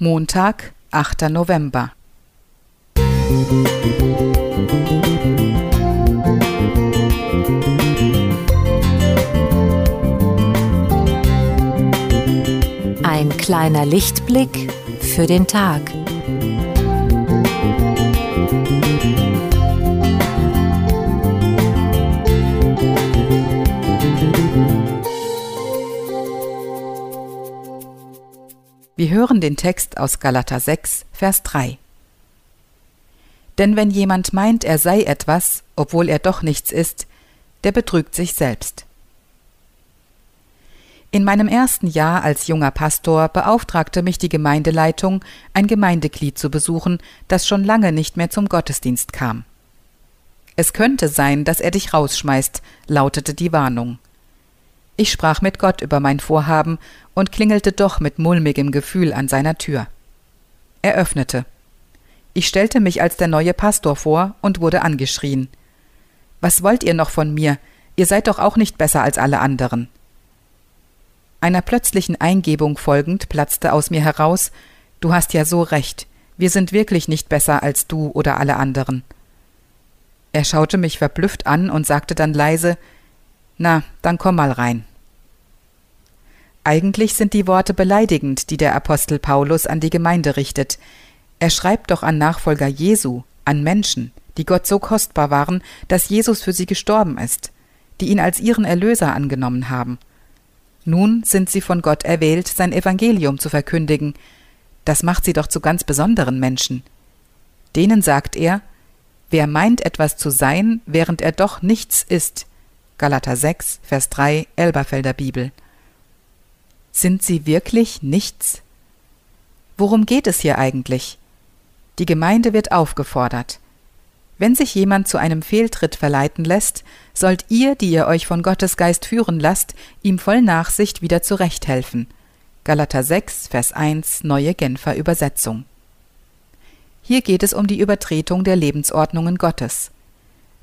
Montag, 8. November. Ein kleiner Lichtblick für den Tag. Wir hören den Text aus Galater 6, Vers 3. Denn wenn jemand meint, er sei etwas, obwohl er doch nichts ist, der betrügt sich selbst. In meinem ersten Jahr als junger Pastor beauftragte mich die Gemeindeleitung, ein Gemeindeglied zu besuchen, das schon lange nicht mehr zum Gottesdienst kam. Es könnte sein, dass er dich rausschmeißt, lautete die Warnung. Ich sprach mit Gott über mein Vorhaben und klingelte doch mit mulmigem Gefühl an seiner Tür. Er öffnete. Ich stellte mich als der neue Pastor vor und wurde angeschrien. Was wollt ihr noch von mir? Ihr seid doch auch nicht besser als alle anderen. Einer plötzlichen Eingebung folgend platzte aus mir heraus Du hast ja so recht, wir sind wirklich nicht besser als du oder alle anderen. Er schaute mich verblüfft an und sagte dann leise Na, dann komm mal rein. Eigentlich sind die Worte beleidigend, die der Apostel Paulus an die Gemeinde richtet. Er schreibt doch an Nachfolger Jesu, an Menschen, die Gott so kostbar waren, dass Jesus für sie gestorben ist, die ihn als ihren Erlöser angenommen haben. Nun sind sie von Gott erwählt, sein Evangelium zu verkündigen. Das macht sie doch zu ganz besonderen Menschen. Denen sagt er, wer meint etwas zu sein, während er doch nichts ist. Galater 6, Vers 3, Elberfelder Bibel. Sind sie wirklich nichts? Worum geht es hier eigentlich? Die Gemeinde wird aufgefordert. Wenn sich jemand zu einem Fehltritt verleiten lässt, sollt ihr, die ihr euch von Gottes Geist führen lasst, ihm voll Nachsicht wieder zurechthelfen. Galater 6, Vers 1, neue Genfer Übersetzung. Hier geht es um die Übertretung der Lebensordnungen Gottes.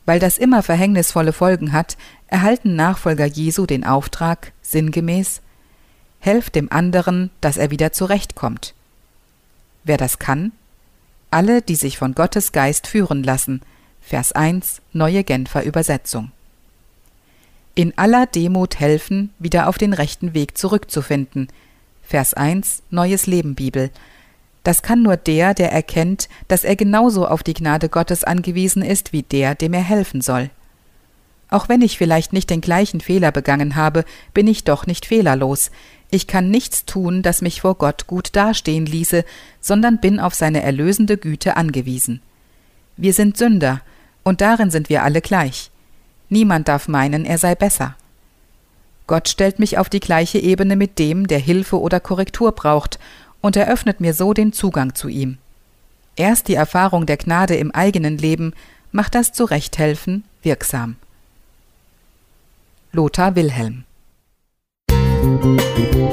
Weil das immer verhängnisvolle Folgen hat, erhalten Nachfolger Jesu den Auftrag, sinngemäß, helft dem anderen, dass er wieder zurechtkommt. Wer das kann? Alle, die sich von Gottes Geist führen lassen. Vers 1, neue Genfer Übersetzung. In aller Demut helfen, wieder auf den rechten Weg zurückzufinden. Vers 1, Neues Leben Bibel. Das kann nur der, der erkennt, dass er genauso auf die Gnade Gottes angewiesen ist wie der, dem er helfen soll. Auch wenn ich vielleicht nicht den gleichen Fehler begangen habe, bin ich doch nicht fehlerlos. Ich kann nichts tun, das mich vor Gott gut dastehen ließe, sondern bin auf seine erlösende Güte angewiesen. Wir sind Sünder, und darin sind wir alle gleich. Niemand darf meinen, er sei besser. Gott stellt mich auf die gleiche Ebene mit dem, der Hilfe oder Korrektur braucht, und eröffnet mir so den Zugang zu ihm. Erst die Erfahrung der Gnade im eigenen Leben macht das Zurechthelfen wirksam. Lothar Wilhelm Thank you.